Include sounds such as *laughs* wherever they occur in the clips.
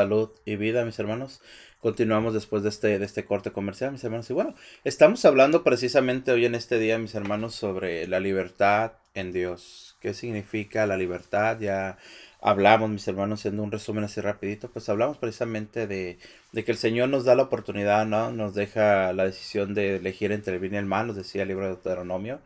salud y vida, mis hermanos. Continuamos después de este, de este corte comercial, mis hermanos. Y bueno, estamos hablando precisamente hoy en este día, mis hermanos, sobre la libertad en Dios. ¿Qué significa la libertad? Ya hablamos, mis hermanos, haciendo un resumen así rapidito, pues hablamos precisamente de, de, que el Señor nos da la oportunidad, ¿no? Nos deja la decisión de elegir entre el bien y el mal, nos decía el libro de Deuteronomio.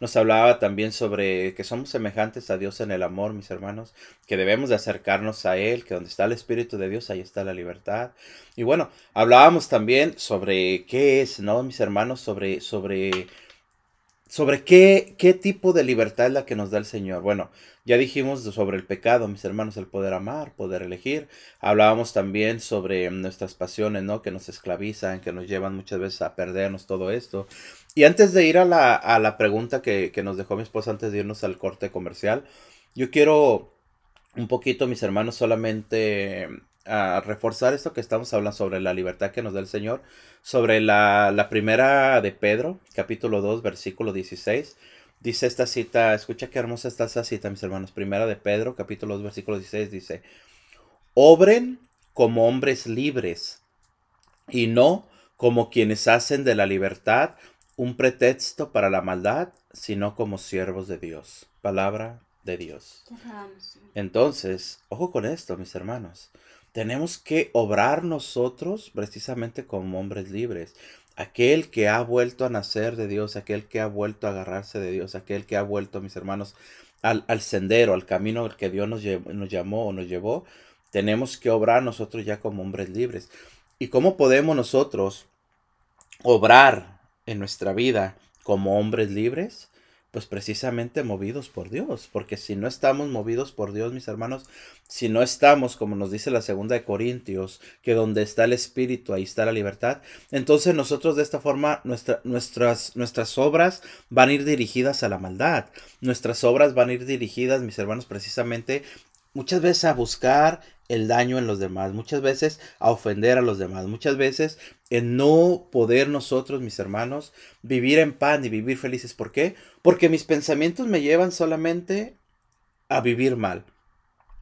Nos hablaba también sobre que somos semejantes a Dios en el amor, mis hermanos, que debemos de acercarnos a Él, que donde está el Espíritu de Dios, ahí está la libertad. Y bueno, hablábamos también sobre qué es, ¿no, mis hermanos? Sobre, sobre, sobre qué, qué tipo de libertad es la que nos da el Señor. Bueno, ya dijimos sobre el pecado, mis hermanos, el poder amar, poder elegir. Hablábamos también sobre nuestras pasiones, ¿no? Que nos esclavizan, que nos llevan muchas veces a perdernos todo esto. Y antes de ir a la, a la pregunta que, que, nos dejó mi esposa antes de irnos al corte comercial, yo quiero un poquito, mis hermanos, solamente a reforzar esto que estamos hablando sobre la libertad que nos da el Señor, sobre la, la primera de Pedro, capítulo 2, versículo 16. Dice esta cita, escucha qué hermosa está esta cita, mis hermanos. Primera de Pedro, capítulo 2, versículo 16, dice, obren como hombres libres y no como quienes hacen de la libertad un pretexto para la maldad, sino como siervos de Dios. Palabra de Dios. Entonces, ojo con esto, mis hermanos. Tenemos que obrar nosotros precisamente como hombres libres. Aquel que ha vuelto a nacer de Dios, aquel que ha vuelto a agarrarse de Dios, aquel que ha vuelto, mis hermanos, al, al sendero, al camino al que Dios nos, nos llamó o nos llevó, tenemos que obrar nosotros ya como hombres libres. ¿Y cómo podemos nosotros obrar en nuestra vida como hombres libres? Pues precisamente movidos por Dios, porque si no estamos movidos por Dios, mis hermanos, si no estamos, como nos dice la segunda de Corintios, que donde está el Espíritu, ahí está la libertad, entonces nosotros de esta forma, nuestra, nuestras, nuestras obras van a ir dirigidas a la maldad, nuestras obras van a ir dirigidas, mis hermanos, precisamente muchas veces a buscar el daño en los demás, muchas veces a ofender a los demás, muchas veces en no poder nosotros, mis hermanos, vivir en pan y vivir felices. ¿Por qué? Porque mis pensamientos me llevan solamente a vivir mal.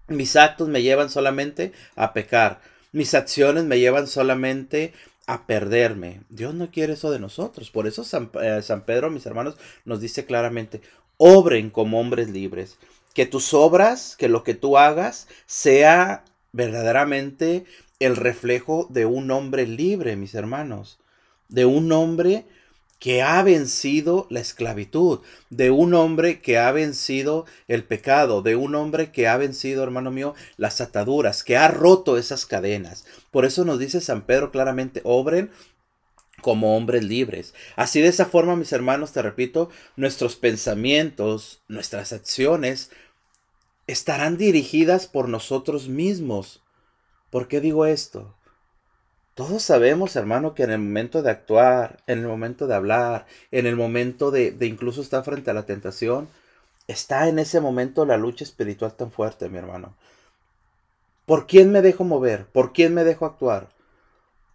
Mis actos me llevan solamente a pecar. Mis acciones me llevan solamente a perderme. Dios no quiere eso de nosotros. Por eso San, eh, San Pedro, mis hermanos, nos dice claramente, obren como hombres libres. Que tus obras, que lo que tú hagas, sea verdaderamente el reflejo de un hombre libre, mis hermanos, de un hombre que ha vencido la esclavitud, de un hombre que ha vencido el pecado, de un hombre que ha vencido, hermano mío, las ataduras, que ha roto esas cadenas. Por eso nos dice San Pedro claramente, obren como hombres libres. Así de esa forma, mis hermanos, te repito, nuestros pensamientos, nuestras acciones estarán dirigidas por nosotros mismos. ¿Por qué digo esto? Todos sabemos, hermano, que en el momento de actuar, en el momento de hablar, en el momento de, de, incluso estar frente a la tentación, está en ese momento la lucha espiritual tan fuerte, mi hermano. ¿Por quién me dejo mover? ¿Por quién me dejo actuar?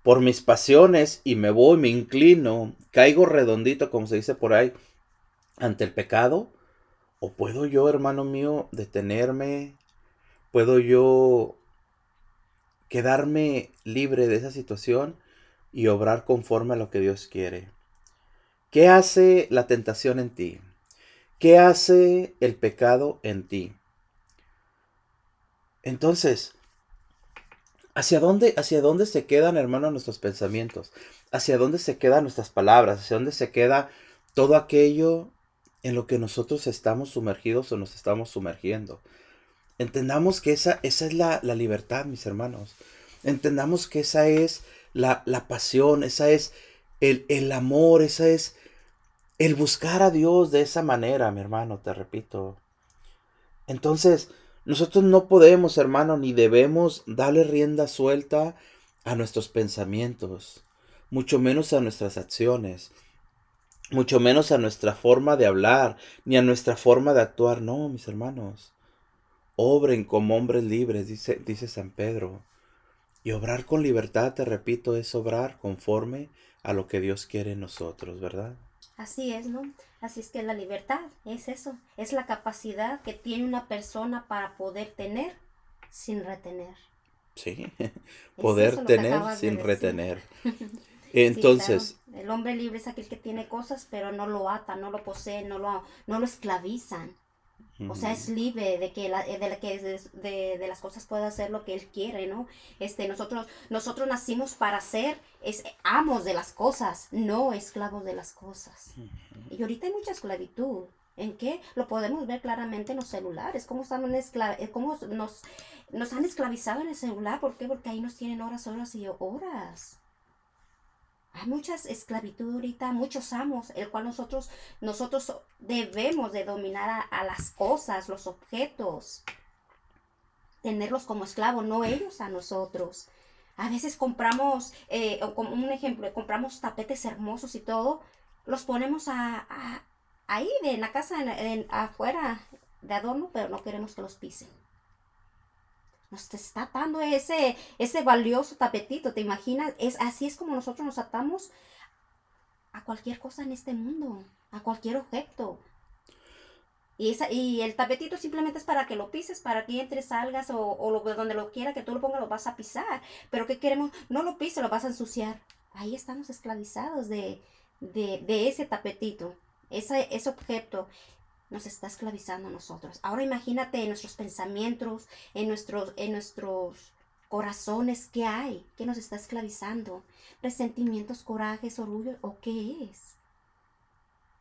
Por mis pasiones y me voy, me inclino, caigo redondito, como se dice por ahí, ante el pecado. ¿O puedo yo, hermano mío, detenerme? ¿Puedo yo quedarme libre de esa situación y obrar conforme a lo que Dios quiere? ¿Qué hace la tentación en ti? ¿Qué hace el pecado en ti? Entonces, ¿hacia dónde, hacia dónde se quedan, hermano, nuestros pensamientos? ¿Hacia dónde se quedan nuestras palabras? ¿Hacia dónde se queda todo aquello en lo que nosotros estamos sumergidos o nos estamos sumergiendo. Entendamos que esa, esa es la, la libertad, mis hermanos. Entendamos que esa es la, la pasión, esa es el, el, amor, esa es el buscar a Dios de esa manera, mi hermano, te repito. Entonces, nosotros no podemos, hermano, ni debemos darle rienda suelta a nuestros pensamientos, mucho menos a nuestras acciones mucho menos a nuestra forma de hablar, ni a nuestra forma de actuar. No, mis hermanos. Obren como hombres libres, dice, dice San Pedro. Y obrar con libertad, te repito, es obrar conforme a lo que Dios quiere en nosotros, ¿verdad? Así es, ¿no? Así es que la libertad es eso, es la capacidad que tiene una persona para poder tener sin retener. Sí, *laughs* poder tener de sin retener. *laughs* Sí, Entonces, claro. el hombre libre es aquel que tiene cosas, pero no lo atan, no lo poseen, no lo, no lo esclavizan. O sea, es libre de que, la, de, la que de, de- de las cosas pueda hacer lo que él quiere, ¿no? Este, nosotros, nosotros nacimos para ser es, amos de las cosas, no esclavos de las cosas. Y ahorita hay mucha esclavitud. ¿En qué? Lo podemos ver claramente en los celulares. ¿Cómo, están eh, cómo nos, nos han esclavizado en el celular? ¿Por qué? Porque ahí nos tienen horas, horas y horas. Hay muchas esclavitud ahorita, muchos amos, el cual nosotros, nosotros debemos de dominar a, a las cosas, los objetos, tenerlos como esclavos, no ellos a nosotros. A veces compramos, eh, como un ejemplo, compramos tapetes hermosos y todo, los ponemos a, a- ahí en la casa, en- en- afuera de adorno, pero no queremos que los pisen. Nos está atando ese, ese valioso tapetito, ¿te imaginas? Es, así es como nosotros nos atamos a cualquier cosa en este mundo, a cualquier objeto. Y, esa, y el tapetito simplemente es para que lo pises, para que entres, salgas o, o lo, donde lo quiera que tú lo pongas, lo vas a pisar. Pero ¿qué queremos? No lo pises, lo vas a ensuciar. Ahí estamos esclavizados de, de, de ese tapetito, ese, ese objeto nos está esclavizando a nosotros. Ahora imagínate en nuestros pensamientos, en nuestros, en nuestros corazones, ¿qué hay? ¿Qué nos está esclavizando? ¿Resentimientos, corajes, orgullo? ¿O qué es?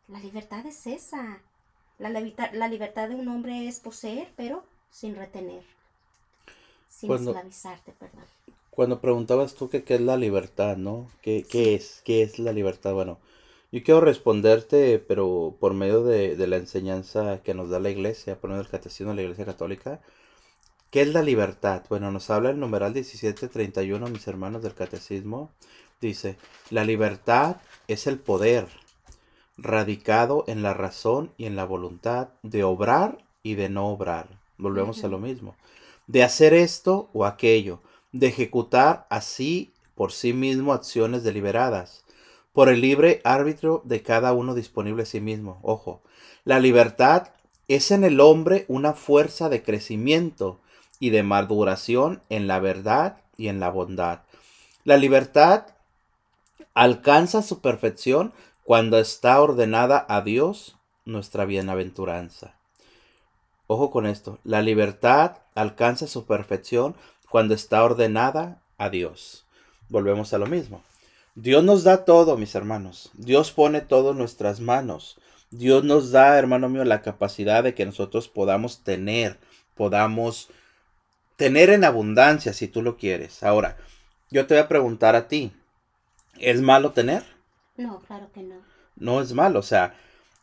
La libertad es esa. La, libertad- la libertad de un hombre es poseer, pero sin retener. Sin Cuando- esclavizarte, perdón. Cuando preguntabas tú que qué es la libertad, ¿no? ¿Qué, qué es? ¿Qué es la libertad? Bueno, yo quiero responderte, pero por medio de, de la enseñanza que nos da la iglesia, por medio del catecismo de la iglesia católica. ¿Qué es la libertad? Bueno, nos habla el numeral 1731, mis hermanos del catecismo. Dice, la libertad es el poder radicado en la razón y en la voluntad de obrar y de no obrar. Volvemos a lo mismo. De hacer esto o aquello, de ejecutar así por sí mismo acciones deliberadas, por el libre árbitro de cada uno disponible a sí mismo. Ojo, la libertad es en el hombre una fuerza de crecimiento y de maduración en la verdad y en la bondad. La libertad alcanza su perfección cuando está ordenada a Dios nuestra bienaventuranza. Ojo con esto, la libertad alcanza su perfección cuando está ordenada a Dios. Volvemos a lo mismo. Dios nos da todo, mis hermanos. Dios pone todo en nuestras manos. Dios nos da, hermano mío, la capacidad de que nosotros podamos tener, podamos tener en abundancia si tú lo quieres. Ahora, yo te voy a preguntar a ti, ¿es malo tener? No, claro que no. no es malo, o sea,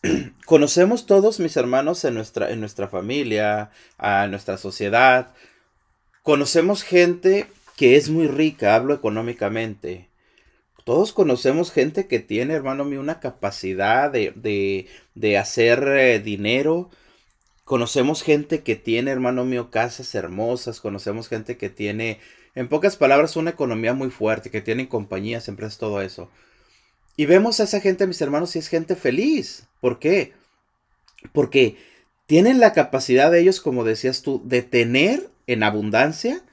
*clears throat* conocemos todos mis hermanos en nuestra, en nuestra familia, a nuestra sociedad, conocemos gente que es muy rica, hablo económicamente. Todos conocemos gente que tiene, hermano mío, una capacidad de, de, de hacer eh, dinero. Conocemos gente que tiene, hermano mío, casas hermosas. Conocemos gente que tiene, en pocas palabras, una economía muy fuerte, que tienen compañías, empresas, todo eso. Y vemos a esa gente, mis hermanos, y es gente feliz. ¿Por qué? Porque tienen la capacidad de ellos, como decías tú, de tener en abundancia,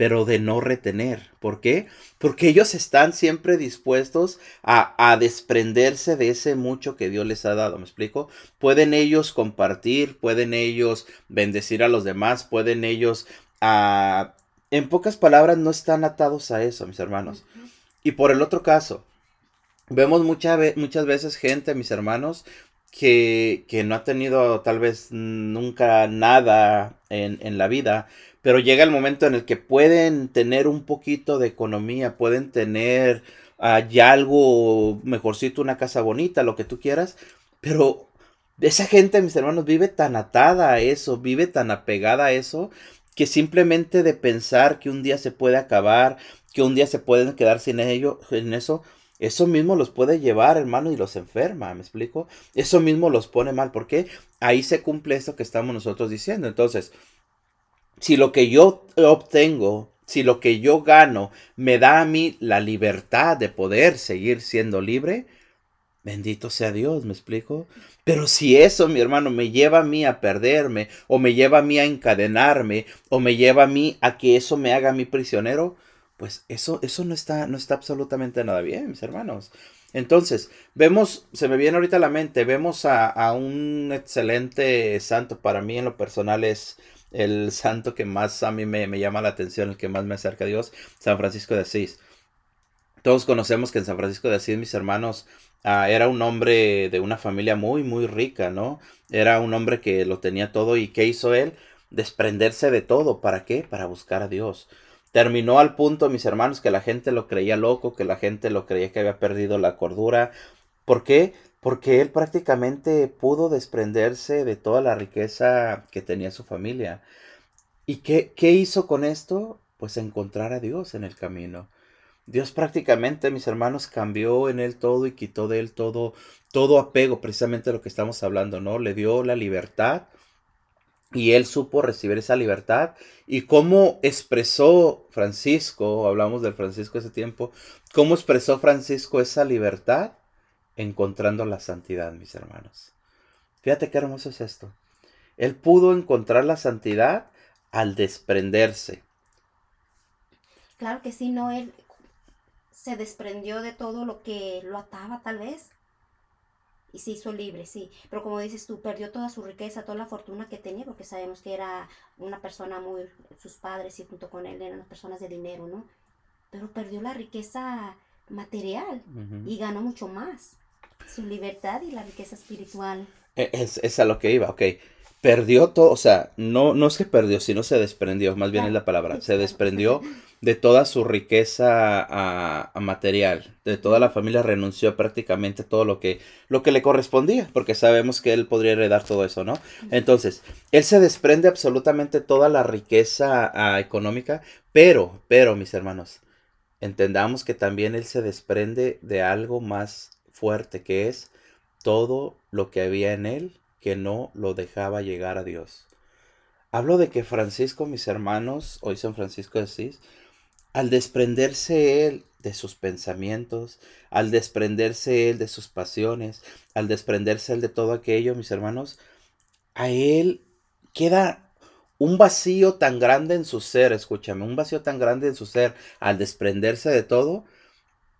pero de no retener. ¿Por qué? Porque ellos están siempre dispuestos a, a desprenderse de ese mucho que Dios les ha dado. ¿Me explico? Pueden ellos compartir, pueden ellos bendecir a los demás, pueden ellos... ah, en pocas palabras, no están atados a eso, mis hermanos. Y por el otro caso, vemos mucha ve- muchas veces gente, mis hermanos, que, que no ha tenido tal vez nunca nada en, en la vida, pero llega el momento en el que pueden tener un poquito de economía, pueden tener ah, ya algo mejorcito, una casa bonita, lo que tú quieras, pero esa gente, mis hermanos, vive tan atada a eso, vive tan apegada a eso, que simplemente de pensar que un día se puede acabar, que un día se pueden quedar sin ello, en eso, eso mismo los puede llevar, hermano, y los enferma, ¿me explico? Eso mismo los pone mal, porque ahí se cumple esto que estamos nosotros diciendo. Entonces, si lo que yo obtengo, si lo que yo gano me da a mí la libertad de poder seguir siendo libre, Bendito sea Dios, me explico. Pero si eso, mi hermano, me lleva a mí a perderme, o me lleva a mí a encadenarme, o me lleva a mí a que eso me haga a mí prisionero, pues eso, eso no está, no está absolutamente nada bien, mis hermanos. Entonces, vemos, se me viene ahorita la mente, vemos a, a un excelente santo, para mí en lo personal es el santo que más a mí me, llama la atención, el que más me acerca a Dios, San Francisco de Asís. Todos conocemos que en San Francisco de Asís, mis hermanos, ah, era un hombre de una familia muy, muy rica, ¿no? Era un hombre que lo tenía todo y ¿qué hizo él? Desprenderse de todo. ¿Para qué? Para buscar a Dios. Terminó al punto, mis hermanos, que la gente lo creía loco, que la gente lo creía que había perdido la cordura. ¿Por qué? Porque él prácticamente pudo desprenderse de toda la riqueza que tenía su familia. ¿Y qué, qué hizo con esto? Pues encontrar a Dios en el camino. Dios prácticamente, mis hermanos, cambió en él todo y quitó de él todo, todo apego, precisamente lo que estamos hablando, ¿no? Le dio la libertad y él supo recibir esa libertad. Y cómo expresó Francisco, hablamos del Francisco ese tiempo, cómo expresó Francisco esa libertad encontrando la santidad, mis hermanos. Fíjate qué hermoso es esto. Él pudo encontrar la santidad al desprenderse. Claro que sí, no, él se desprendió de todo lo que lo ataba tal vez y se hizo libre, sí. Pero como dices tú, perdió toda su riqueza, toda la fortuna que tenía, porque sabemos que era una persona muy, sus padres y junto con él eran personas de dinero, ¿no? Pero perdió la riqueza material y ganó mucho más. Su libertad y la riqueza espiritual. E, es, es a lo que iba, ok perdió todo, o sea, no, no es que perdió, sino se desprendió, más bien es la palabra, se desprendió de toda su riqueza a, material, de toda la familia renunció prácticamente todo lo que, lo que le correspondía, porque sabemos que él podría heredar todo eso, ¿no? Entonces, él se desprende absolutamente toda la riqueza económica, pero, pero, mis hermanos, entendamos que también él se desprende de algo más fuerte, que es todo lo que había en él que no lo dejaba llegar a Dios. Hablo de que Francisco, mis hermanos, hoy San Francisco de Asís, al desprenderse él de sus pensamientos, al desprenderse él de sus pasiones, al desprenderse él de todo aquello, mis hermanos, a él queda un vacío tan grande en su ser, escúchame, un vacío tan grande en su ser al desprenderse de todo,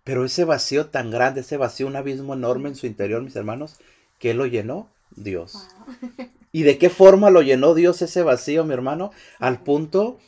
pero ese vacío tan grande, ese vacío, un abismo enorme en su interior, mis hermanos, que lo llenó Dios. *laughs* ¿Y de qué forma lo llenó Dios ese vacío, mi hermano? Al punto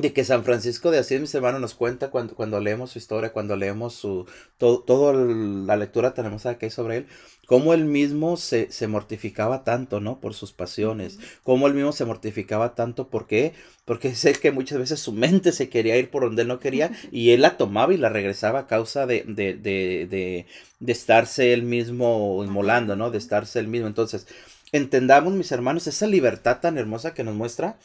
de que San Francisco de Asís, mis hermanos, nos cuenta cuando, cuando leemos su historia, cuando leemos su todo, toda la lectura tenemos aquí que hay sobre él, cómo él mismo se, se, mortificaba tanto, ¿no? Por sus pasiones, cómo él mismo se mortificaba tanto, ¿por qué? Porque *laughs* sé que muchas veces su mente se quería ir por donde él no quería *laughs* y él la tomaba y la regresaba a causa de, de, de, de, de estarse él mismo inmolando, ¿no? De estarse él mismo. Entonces, entendamos, mis hermanos, esa libertad tan hermosa que nos muestra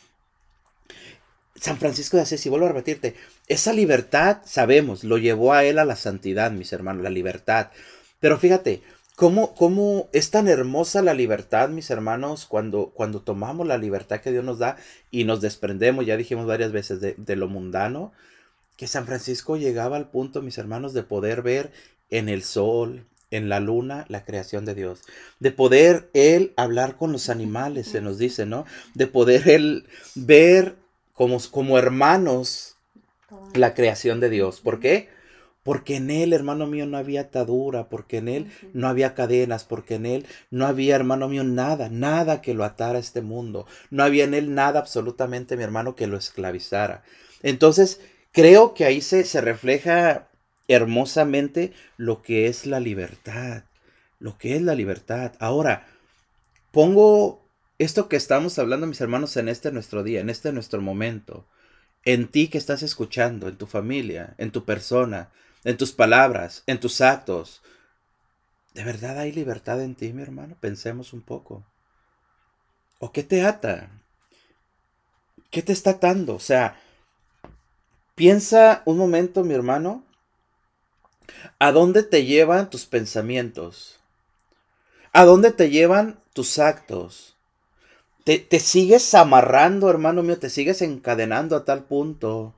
San Francisco de Asís, y vuelvo a repetirte, esa libertad, sabemos, lo llevó a él a la santidad, mis hermanos, la libertad. Pero fíjate, ¿cómo, cómo es tan hermosa la libertad, mis hermanos, cuando, cuando tomamos la libertad que Dios nos da y nos desprendemos, ya dijimos varias veces, de, de lo mundano, que San Francisco llegaba al punto, mis hermanos, de poder ver en el sol, en la luna, la creación de Dios. De poder él hablar con los animales, se nos dice, ¿no? De poder él ver como, como hermanos la creación de Dios. ¿Por qué? Porque en Él, hermano mío, no había atadura, porque en Él no había cadenas, porque en Él no había, hermano mío, nada, nada que lo atara a este mundo. No había en Él nada absolutamente, mi hermano, que lo esclavizara. Entonces, creo que ahí se, se refleja hermosamente lo que es la libertad, lo que es la libertad. Ahora, pongo esto que estamos hablando, mis hermanos, en este nuestro día, en este nuestro momento, en ti que estás escuchando, en tu familia, en tu persona, en tus palabras, en tus actos, ¿de verdad hay libertad en ti, mi hermano? Pensemos un poco. ¿O qué te ata? ¿Qué te está atando? O sea, piensa un momento, mi hermano, ¿a dónde te llevan tus pensamientos? ¿A dónde te llevan tus actos? Te, sigues amarrando, hermano mío, te sigues encadenando a tal punto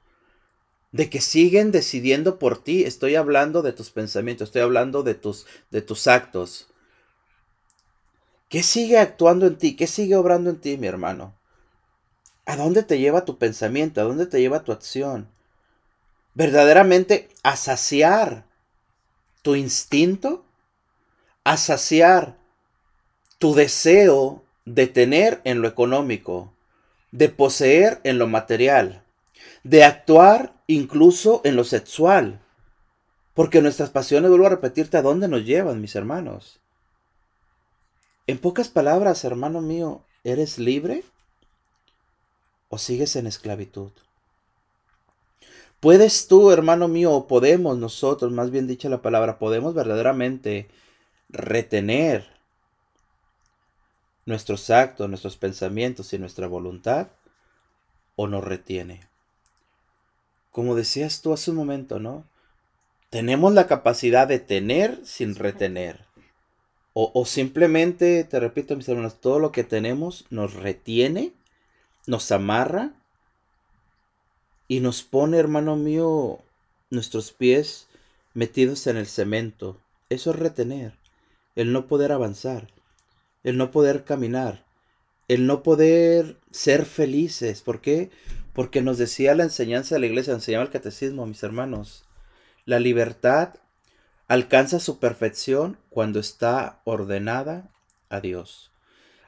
de que siguen decidiendo por ti. Estoy hablando de tus pensamientos, estoy hablando de tus, de tus actos. ¿Qué sigue actuando en ti? ¿Qué sigue obrando en ti, mi hermano? ¿A dónde te lleva tu pensamiento? ¿A dónde te lleva tu acción? ¿Verdaderamente a saciar tu instinto? ¿A saciar tu deseo de tener en lo económico? ¿De poseer en lo material? ¿De actuar incluso en lo sexual? Porque nuestras pasiones, vuelvo a repetirte, ¿a dónde nos llevan, mis hermanos? En pocas palabras, hermano mío, ¿eres libre o sigues en esclavitud? ¿Puedes tú, hermano mío, o podemos nosotros, más bien dicha la palabra, podemos verdaderamente retener nuestros actos, nuestros pensamientos y nuestra voluntad o nos retiene? Como decías tú hace un momento, ¿no? Tenemos la capacidad de tener sin retener. O, simplemente, te repito, mis hermanos, todo lo que tenemos nos retiene, nos amarra y nos pone, hermano mío, nuestros pies metidos en el cemento. Eso es retener, el no poder avanzar, el no poder caminar, el no poder ser felices. ¿Por qué? Porque nos decía la enseñanza de la iglesia, enseñaba el catecismo, mis hermanos. La libertad alcanza su perfección cuando está ordenada a Dios.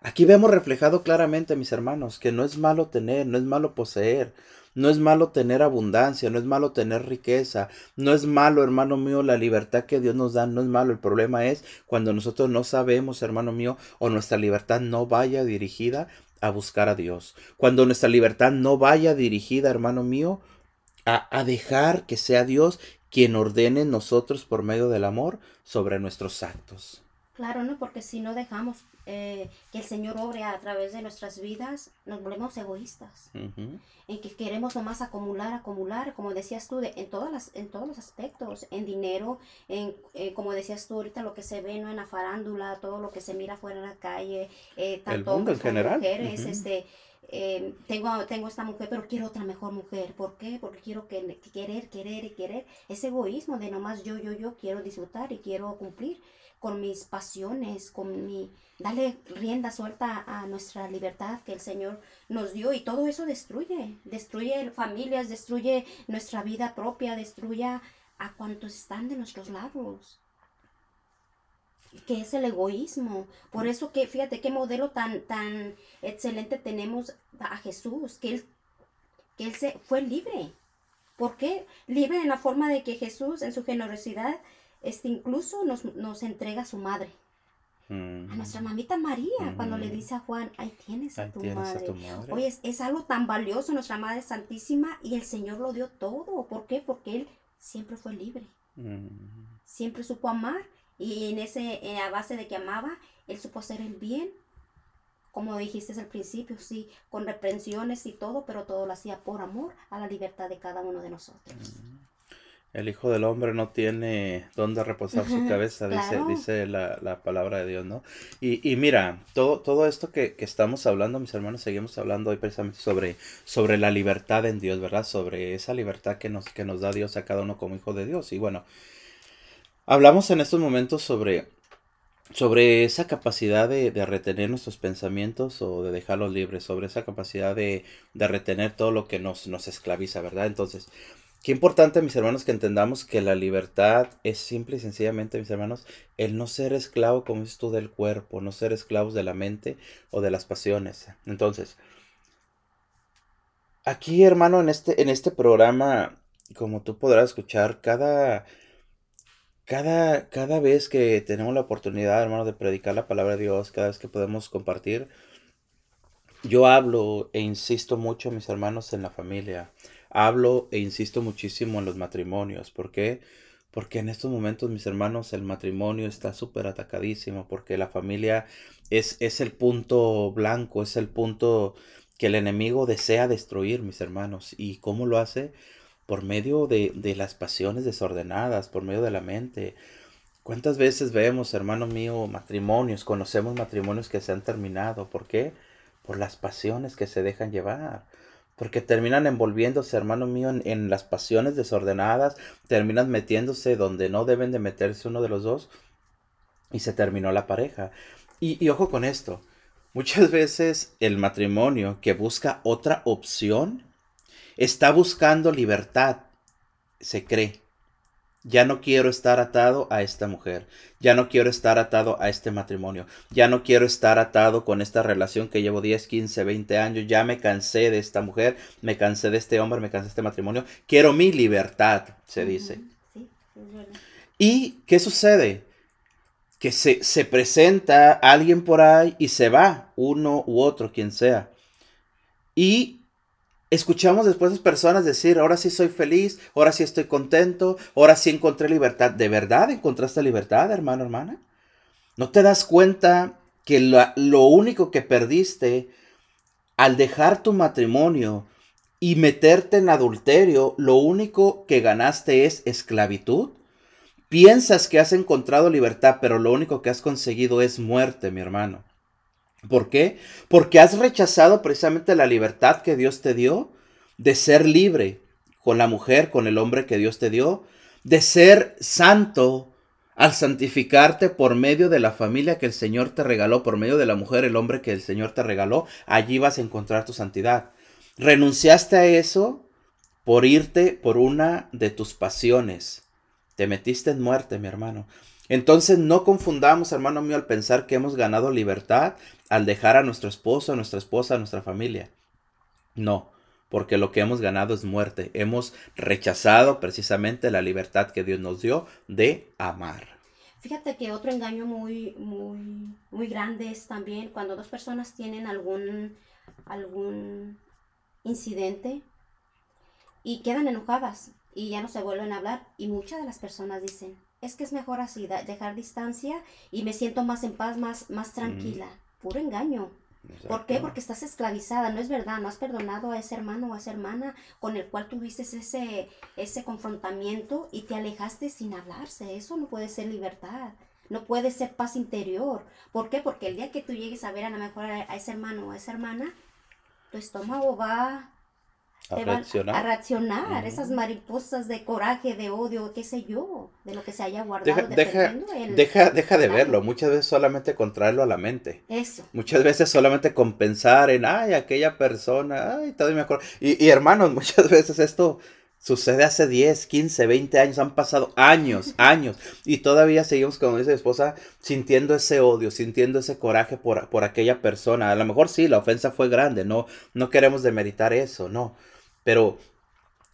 Aquí vemos reflejado claramente, mis hermanos, que no es malo tener, no es malo poseer, no es malo tener abundancia, no es malo tener riqueza, no es malo, hermano mío, la libertad que Dios nos da, no es malo. El problema es cuando nosotros no sabemos, hermano mío, o nuestra libertad no vaya dirigida a buscar a Dios. Cuando nuestra libertad no vaya dirigida, hermano mío, a, a dejar que sea Dios quien ordene nosotros por medio del amor sobre nuestros actos. Claro, ¿no? Porque si no dejamos eh, que el Señor obre a través de nuestras vidas, nos volvemos egoístas. En que queremos nomás acumular, acumular, como decías tú, en, todas las, en todos los aspectos, en dinero, en, eh, como decías tú ahorita, lo que se ve ¿no? en la farándula, todo lo que se mira fuera en la calle, eh, tanto el en general. mujeres, este eh, tengo, tengo esta mujer, pero quiero otra mejor mujer. ¿Por qué? Porque quiero que, querer, querer y querer. Ese egoísmo de nomás yo, yo, yo quiero disfrutar y quiero cumplir con mis pasiones, con mi... Dale rienda suelta a nuestra libertad que el Señor nos dio y todo eso destruye. Destruye familias, destruye nuestra vida propia, destruye a cuantos están de nuestros lados que es el egoísmo. Por eso que fíjate qué modelo tan tan excelente tenemos a Jesús, que él que él se fue libre. ¿Por qué? Libre en la forma de que Jesús en su generosidad este incluso nos, nos entrega a su madre. A nuestra mamita María, cuando le dice a Juan, ahí tienes, a, tu madre. Oye, es, algo tan valioso, nuestra Madre Santísima, y el Señor lo dio todo. ¿Por qué? Porque Él siempre fue libre. Siempre supo amar y en ese, a base de que amaba, él supo hacer el bien, como dijiste al principio, sí, con reprensiones y todo, pero todo lo hacía por amor a la libertad de cada uno de nosotros. El Hijo del Hombre no tiene dónde reposar su cabeza, dice, dice la, palabra de Dios, ¿no? Y, y mira, todo, todo esto que, que, estamos hablando, mis hermanos, seguimos hablando hoy precisamente sobre, sobre la libertad en Dios, ¿verdad? Sobre esa libertad que nos, que nos da Dios a cada uno como hijo de Dios. Y bueno, Hablamos en estos momentos sobre, sobre esa capacidad de, retener nuestros pensamientos o de dejarlos libres, sobre esa capacidad de, retener todo lo que nos, nos esclaviza, ¿verdad? Entonces, qué importante, mis hermanos, que entendamos que la libertad es simple y sencillamente, mis hermanos, el no ser esclavo, como dices tú, del cuerpo, no ser esclavos de la mente o de las pasiones. Entonces, aquí, hermano, en este, en este programa, como tú podrás escuchar, cada cada, cada vez que tenemos la oportunidad, hermano, de predicar la palabra de Dios, cada vez que podemos compartir, yo hablo e insisto mucho, mis hermanos, en la familia. Hablo e insisto muchísimo en los matrimonios. ¿Por qué? Porque en estos momentos, mis hermanos, el matrimonio está súper atacadísimo, porque la familia es, es el punto blanco, es el punto que el enemigo desea destruir, mis hermanos. ¿Y cómo lo hace? por medio de, las pasiones desordenadas, por medio de la mente. ¿Cuántas veces vemos, hermano mío, matrimonios, conocemos matrimonios que se han terminado? ¿Por qué? Por las pasiones que se dejan llevar, Porque terminan envolviéndose, hermano mío, en, las pasiones desordenadas, terminan metiéndose donde no deben de meterse uno de los dos y se terminó la pareja. Y, ojo con esto, muchas veces el matrimonio que busca otra opción está buscando libertad, se cree. Ya no quiero estar atado a esta mujer. Ya no quiero estar atado a este matrimonio. Ya no quiero estar atado con esta relación que llevo 10, 15, 20 años. Ya me cansé de esta mujer, me cansé de este hombre, me cansé de este matrimonio. Quiero mi libertad, se dice. ¿Y qué sucede? Que se, se presenta alguien por ahí y se va, uno u otro, quien sea. Y escuchamos después a las personas decir, ahora sí soy feliz, ahora sí estoy contento, ahora sí encontré libertad. ¿De verdad encontraste libertad, hermano, hermana? ¿No te das cuenta que lo, único que perdiste al dejar tu matrimonio y meterte en adulterio, lo único que ganaste es esclavitud? Piensas que has encontrado libertad, pero lo único que has conseguido es muerte, mi hermano. ¿Por qué? Porque has rechazado precisamente la libertad que Dios te dio de ser libre con la mujer, con el hombre que Dios te dio, de ser santo al santificarte por medio de la familia que el Señor te regaló, por medio de la mujer, el hombre que el Señor te regaló, allí vas a encontrar tu santidad. Renunciaste a eso por irte por una de tus pasiones. Te metiste en muerte, mi hermano. Entonces no confundamos, hermano mío, al pensar que hemos ganado libertad al dejar a nuestro esposo, a nuestra esposa, a nuestra familia. No, porque lo que hemos ganado es muerte. Hemos rechazado precisamente la libertad que Dios nos dio de amar. Fíjate que otro engaño muy, muy, muy grande es también cuando dos personas tienen algún, algún incidente y quedan enojadas y ya no se vuelven a hablar y muchas de las personas dicen, es que es mejor así, dejar distancia y me siento más en paz, más, más tranquila. Puro engaño. ¿Por qué? Porque estás esclavizada, no es verdad, no has perdonado a ese hermano o a esa hermana con el cual tuviste ese, ese confrontamiento y te alejaste sin hablarse. Eso no puede ser libertad, no puede ser paz interior. ¿Por qué? Porque el día que tú llegues a ver a lo mejor a, a ese hermano o a esa hermana, tu estómago va a reaccionar. a reaccionar, esas mariposas de coraje, de odio, qué sé yo, de lo que se haya guardado. Deja, deja, deja, de verlo, muchas veces solamente contraerlo a la mente. Eso. Muchas veces solamente compensar en, ay, aquella persona, ay, todavía me acuerdo. Y, y hermanos, *laughs* muchas veces esto sucede hace 10, 15, 20 años, han pasado años, *laughs* años, y todavía seguimos, como dice mi esposa, sintiendo ese odio, sintiendo ese coraje por, por aquella persona. A lo mejor sí, la ofensa fue grande, no, no queremos demeritar eso, no pero,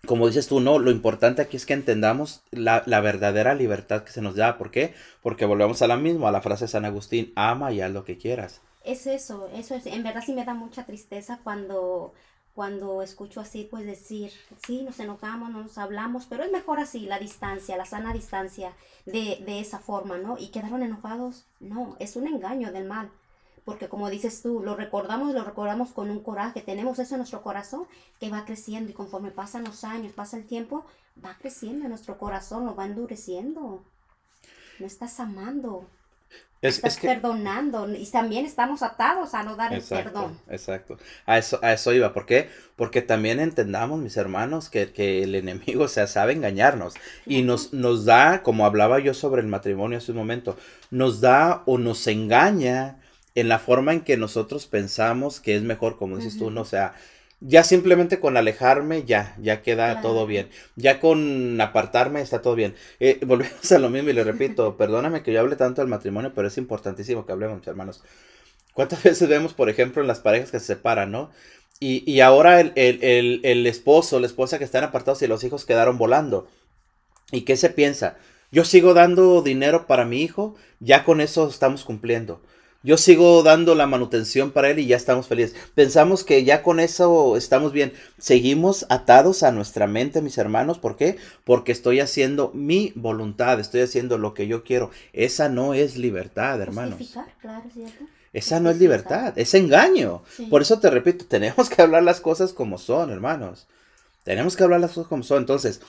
como dices tú, no, lo importante aquí es que entendamos la, verdadera libertad que se nos da. ¿Por qué? Porque volvemos a la misma, a la frase de San Agustín, ama y haz lo que quieras. Es eso, eso es, en verdad sí me da mucha tristeza cuando cuando escucho así, pues decir, sí, nos enojamos, no nos hablamos, pero es mejor así, la distancia, la sana distancia de, de esa forma, ¿no? Y quedaron enojados, no, es un engaño del mal porque como dices tú, lo recordamos y lo recordamos con un coraje, tenemos eso en nuestro corazón que va creciendo y conforme pasan los años, pasa el tiempo, va creciendo en nuestro corazón, lo va endureciendo. No estás amando. estás perdonando y también estamos atados a no dar el perdón. Exacto. A eso, a eso iba. ¿Por qué? Porque también entendamos, mis hermanos, que, que el enemigo se sabe engañarnos. Y nos, nos da, como hablaba yo sobre el matrimonio hace un momento, nos da o nos engaña en la forma en que nosotros pensamos que es mejor, como dices tú, ¿no? O sea, ya simplemente con alejarme, ya, ya queda todo bien. Ya con apartarme está todo bien. Eh, volvemos a lo mismo y le repito, perdóname que yo hable tanto del matrimonio, pero es importantísimo que hablemos, hermanos. ¿Cuántas veces vemos, por ejemplo, en las parejas que se separan, ¿no? Y, y ahora el, el, el, el esposo, la esposa que están apartados y los hijos quedaron volando. ¿Y qué se piensa? Yo sigo dando dinero para mi hijo, ya con eso estamos cumpliendo. Yo sigo dando la manutención para él y ya estamos felices. Pensamos que ya con eso estamos bien. Seguimos atados a nuestra mente, mis hermanos. ¿Por qué? Porque estoy haciendo mi voluntad, estoy haciendo lo que yo quiero. Esa no es libertad, hermanos. Esa no es libertad, es engaño. Por eso te repito, tenemos que hablar las cosas como son, hermanos. Tenemos que hablar las cosas como son. Entonces,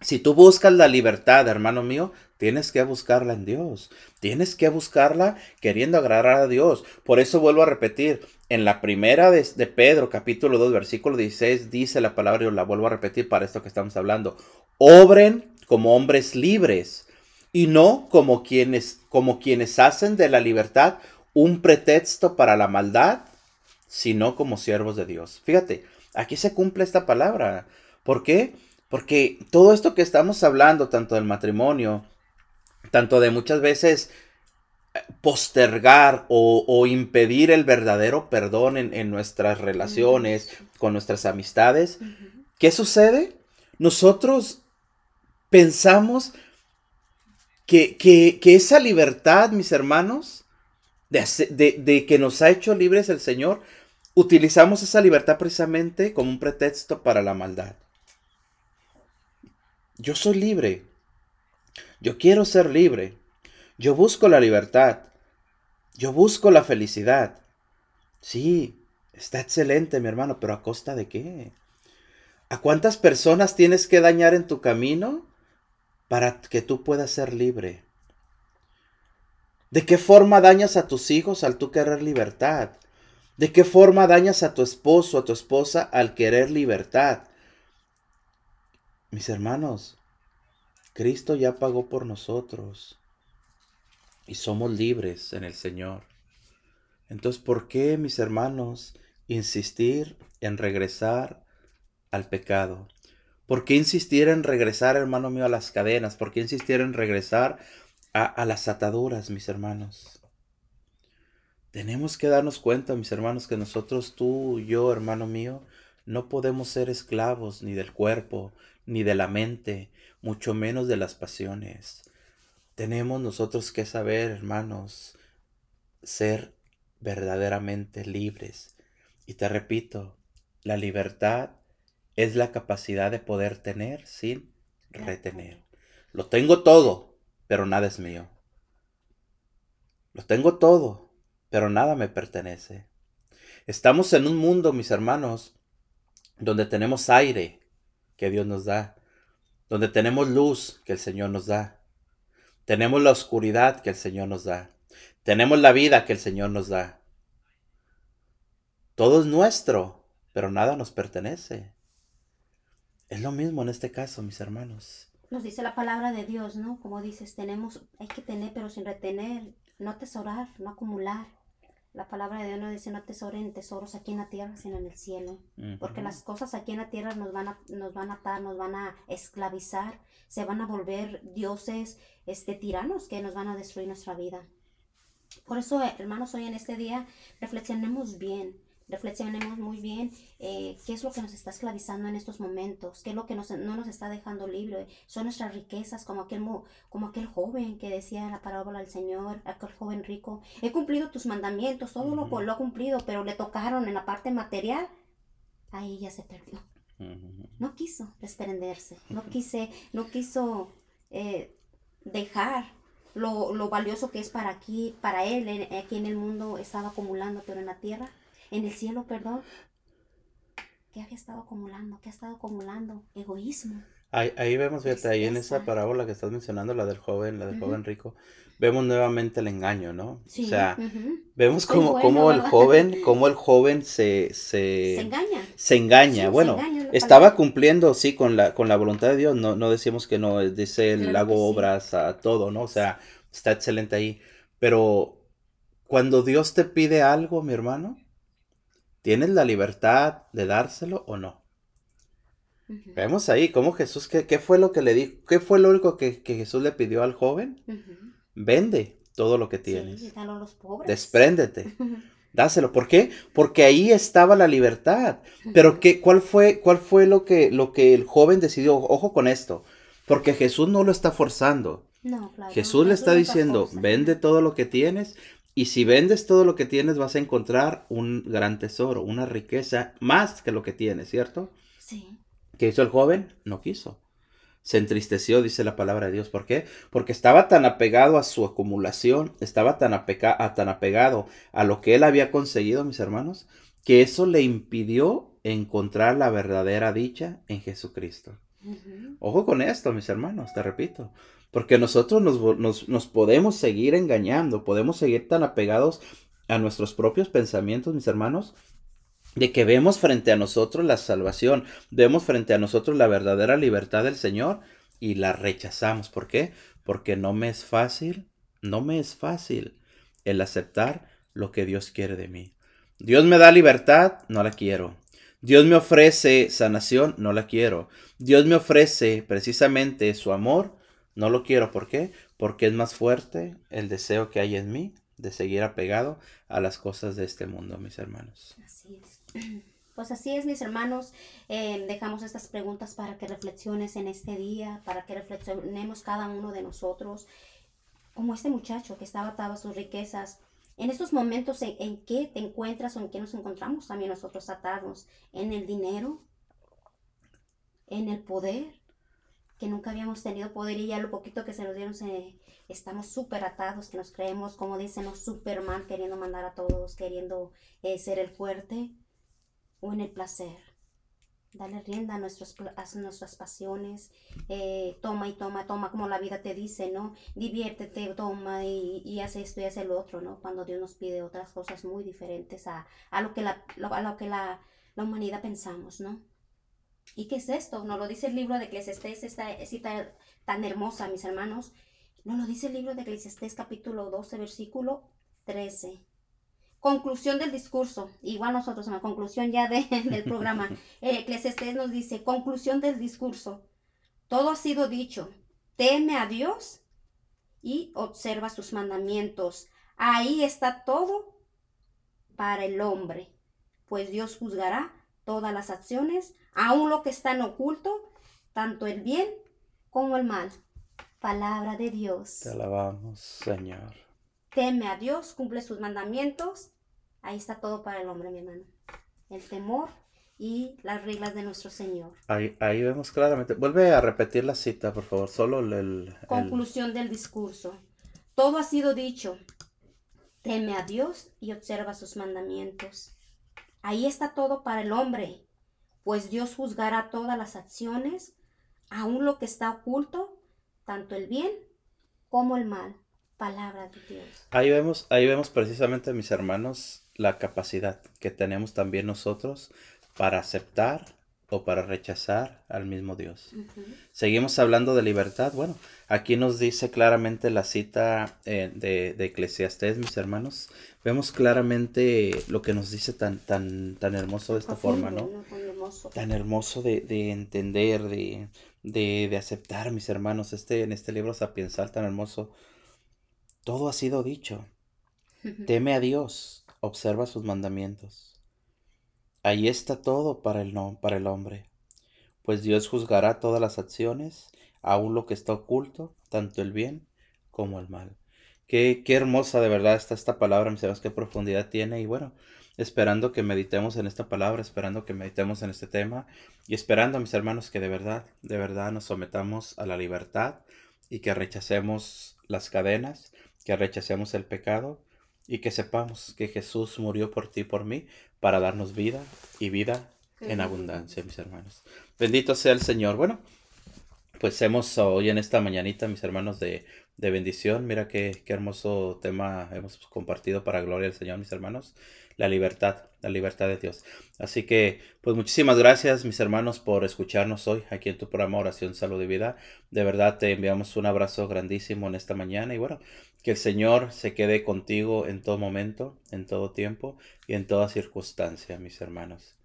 si tú buscas la libertad, hermano mío, Tienes que buscarla en Dios. Tienes que buscarla queriendo agradar a Dios. Por eso vuelvo a repetir, en la primera de, Pedro, capítulo 2, versículo 16, dice la palabra, y la vuelvo a repetir para esto que estamos hablando. Obren como hombres libres y no como quienes, como quienes hacen de la libertad un pretexto para la maldad, sino como siervos de Dios. Fíjate, aquí se cumple esta palabra. ¿Por qué? Porque todo esto que estamos hablando, tanto del matrimonio, tanto de muchas veces eh, postergar o, impedir el verdadero perdón en, nuestras relaciones, con nuestras amistades, ¿qué sucede? Nosotros pensamos que, esa libertad, mis hermanos, de, que nos ha hecho libres el Señor, utilizamos esa libertad precisamente como un pretexto para la maldad. Yo soy libre. Yo quiero ser libre. Yo busco la libertad. Yo busco la felicidad. Sí, está excelente, mi hermano, pero ¿a costa de qué? ¿A cuántas personas tienes que dañar en tu camino para que tú puedas ser libre? ¿De qué forma dañas a tus hijos al tú querer libertad? ¿De qué forma dañas a tu esposo, a tu esposa al querer libertad? Mis hermanos, Cristo ya pagó por nosotros y somos libres en el Señor. Entonces, ¿por qué, mis hermanos, insistir en regresar al pecado? ¿Por qué insistir en regresar, hermano mío, a las cadenas? ¿Por qué insistir en regresar a, las ataduras, mis hermanos? Tenemos que darnos cuenta, mis hermanos, que nosotros, tú, yo, hermano mío, no podemos ser esclavos ni del cuerpo, ni de la mente, mucho menos de las pasiones. Tenemos nosotros que saber, hermanos, ser verdaderamente libres. Y te repito, la libertad es la capacidad de poder tener sin retener. Lo tengo todo, pero nada es mío. Lo tengo todo, pero nada me pertenece. Estamos en un mundo, mis hermanos, donde tenemos aire que Dios nos da, donde tenemos luz que el Señor nos da, tenemos la oscuridad que el Señor nos da, tenemos la vida que el Señor nos da. Todo es nuestro, pero nada nos pertenece. Es lo mismo en este caso, mis hermanos. Nos dice la palabra de Dios, ¿no? Como dices, tenemos, hay que tener, pero sin retener, no atesorar, no acumular. La palabra de Dios nos dice no atesoren tesoros aquí en la tierra, sino en el cielo. Porque las cosas aquí en la tierra nos van, a, nos van a atar, nos van a esclavizar, se van a volver dioses, este, tiranos que nos van a destruir nuestra vida. Por eso, hermanos, hoy en este día reflexionemos bien reflexionemos muy bien eh, qué es lo que nos está esclavizando en estos momentos, qué es lo que nos, no nos está dejando libre. Son nuestras riquezas, como aquel, como aquel joven que decía la parábola del Señor, aquel joven rico. He cumplido tus mandamientos, todo lo, lo ha cumplido, pero le tocaron en la parte material. Ahí ya se perdió. No quiso desprenderse, no, quise, no quiso eh, dejar lo, lo, valioso que es para aquí, para él, aquí en el mundo estaba acumulando, pero en la tierra en el cielo, perdón, ¿qué había estado acumulando? ¿Qué ha estado acumulando? Egoísmo. Ahí, ahí vemos, fíjate, ahí en esa parábola que estás mencionando, la del joven, la del joven rico, vemos nuevamente el engaño, ¿no? Sí, o sea, vemos como, como *laughs* el joven, como el joven se, se, engaña. Se engaña. bueno, estaba cumpliendo, sí, con la, con la voluntad de Dios, no, no decimos que no, dice el hago obras a todo, ¿no? O sea, está excelente ahí. Pero cuando Dios te pide algo, mi hermano, ¿Tienes la libertad de dárselo o no? Vemos ahí cómo Jesús, ¿qué, fue lo que le dijo? ¿Qué fue lo único que, Jesús le pidió al joven? Vende todo lo que tienes. Sí, a los pobres. Despréndete. *laughs* Dáselo. ¿Por qué? Porque ahí estaba la libertad. Pero ¿qué, cuál, fue, ¿cuál fue lo que, lo que el joven decidió? Ojo con esto. Porque Jesús no lo está forzando. No, claro, Jesús le está diciendo, vende todo lo que tienes, y si vendes todo lo que tienes, vas a encontrar un gran tesoro, una riqueza más que lo que tienes, ¿cierto? Sí. ¿Qué hizo el joven? No quiso. Se entristeció, dice la palabra de Dios. ¿Por qué? Porque estaba tan apegado a su acumulación, estaba tan, tan apegado a lo que él había conseguido, mis hermanos, que eso le impidió encontrar la verdadera dicha en Jesucristo. Ojo con esto, mis hermanos, te repito. Porque nosotros nos, nos, podemos seguir engañando, podemos seguir tan apegados a nuestros propios pensamientos, mis hermanos, de que vemos frente a nosotros la salvación, vemos frente a nosotros la verdadera libertad del Señor y la rechazamos. ¿Por qué? Porque no me es fácil, no me es fácil el aceptar lo que Dios quiere de mí. Dios me da libertad, no la quiero. Dios me ofrece sanación, no la quiero. Dios me ofrece precisamente su amor, no lo quiero. ¿Por qué? Porque es más fuerte el deseo que hay en mí de seguir apegado a las cosas de este mundo, mis hermanos. Así es. *clears throat* Pues así es, mis hermanos. Eh, dejamos estas preguntas para que reflexiones en este día, para que reflexionemos cada uno de nosotros, como este muchacho que estaba atado a sus riquezas. En estos momentos en, en qué te encuentras o en qué nos encontramos también nosotros atados, en el dinero, en el poder, que nunca habíamos tenido poder y ya lo poquito que se nos dieron estamos súper atados, que nos creemos, como dicen los Superman, queriendo mandar a todos, queriendo eh, ser el fuerte, o en el placer. Dale rienda a, nuestros, a nuestras pasiones, eh, toma y toma, toma como la vida te dice, ¿no? Diviértete, toma y, y haz esto y haz el otro, ¿no? Cuando Dios nos pide otras cosas muy diferentes a, a lo que, la, a lo que la, la humanidad pensamos, ¿no? ¿Y qué es esto? Nos lo dice el libro de Eclesiastés, esta cita tan hermosa, mis hermanos. Nos lo dice el libro de Eclesiastés capítulo 12, versículo 13. Conclusión del discurso. Igual nosotros, en la conclusión ya *laughs* del programa. *laughs* Eclesiastés nos dice, conclusión del discurso. Todo ha sido dicho. Teme a Dios y observa sus mandamientos. Ahí está todo para el hombre, pues Dios juzgará todas las acciones, aun lo que está en oculto, tanto el bien como el mal. Palabra de Dios. Te alabamos, Señor. Teme a Dios, cumple sus mandamientos. Ahí está todo para el hombre, mi hermano. El temor y las reglas de nuestro Señor. Ahí, ahí vemos claramente. Vuelve a repetir la cita, por favor. Solo el... Conclusión del discurso. Todo ha sido dicho. Teme a Dios y observa sus mandamientos. Ahí está todo para el hombre, pues Dios juzgará todas las acciones, aun lo que está oculto, tanto el bien como el mal. Palabra de Dios. Ahí vemos, ahí vemos precisamente, mis hermanos, la capacidad que tenemos también nosotros para aceptar o para rechazar al mismo Dios. Seguimos hablando de libertad. Bueno, aquí nos dice claramente la cita eh, de, de Eclesiastés, mis hermanos. Vemos claramente lo que nos dice tan, tan, tan hermoso de esta forma, ¿no? Tan hermoso, de, de entender, de, de, de, aceptar, mis hermanos. Este, en este libro sapiensal tan hermoso, todo ha sido dicho. Teme a Dios, observa sus mandamientos. Ahí está todo para el, no, para el hombre, pues Dios juzgará todas las acciones, aun lo que está oculto, tanto el bien como el mal. Qué, qué hermosa de verdad está esta palabra, mis hermanos, qué profundidad tiene. Y bueno, esperando que meditemos en esta palabra, esperando que meditemos en este tema y esperando, mis hermanos, que de verdad, de verdad nos sometamos a la libertad y que rechacemos las cadenas, que rechacemos el pecado y que sepamos que Jesús murió por ti y por mí para darnos vida y vida en abundancia, mis hermanos. Bendito sea el Señor. Bueno, pues hemos hoy en esta mañanita, mis hermanos de, de bendición, mira qué, qué hermoso tema hemos compartido para gloria del Señor, mis hermanos. La libertad, la libertad de Dios. Así que, pues muchísimas gracias, mis hermanos, por escucharnos hoy aquí en tu programa Oración, Salud y Vida. De verdad te enviamos un abrazo grandísimo en esta mañana y bueno, que el Señor se quede contigo en todo momento, en todo tiempo y en toda circunstancia, mis hermanos.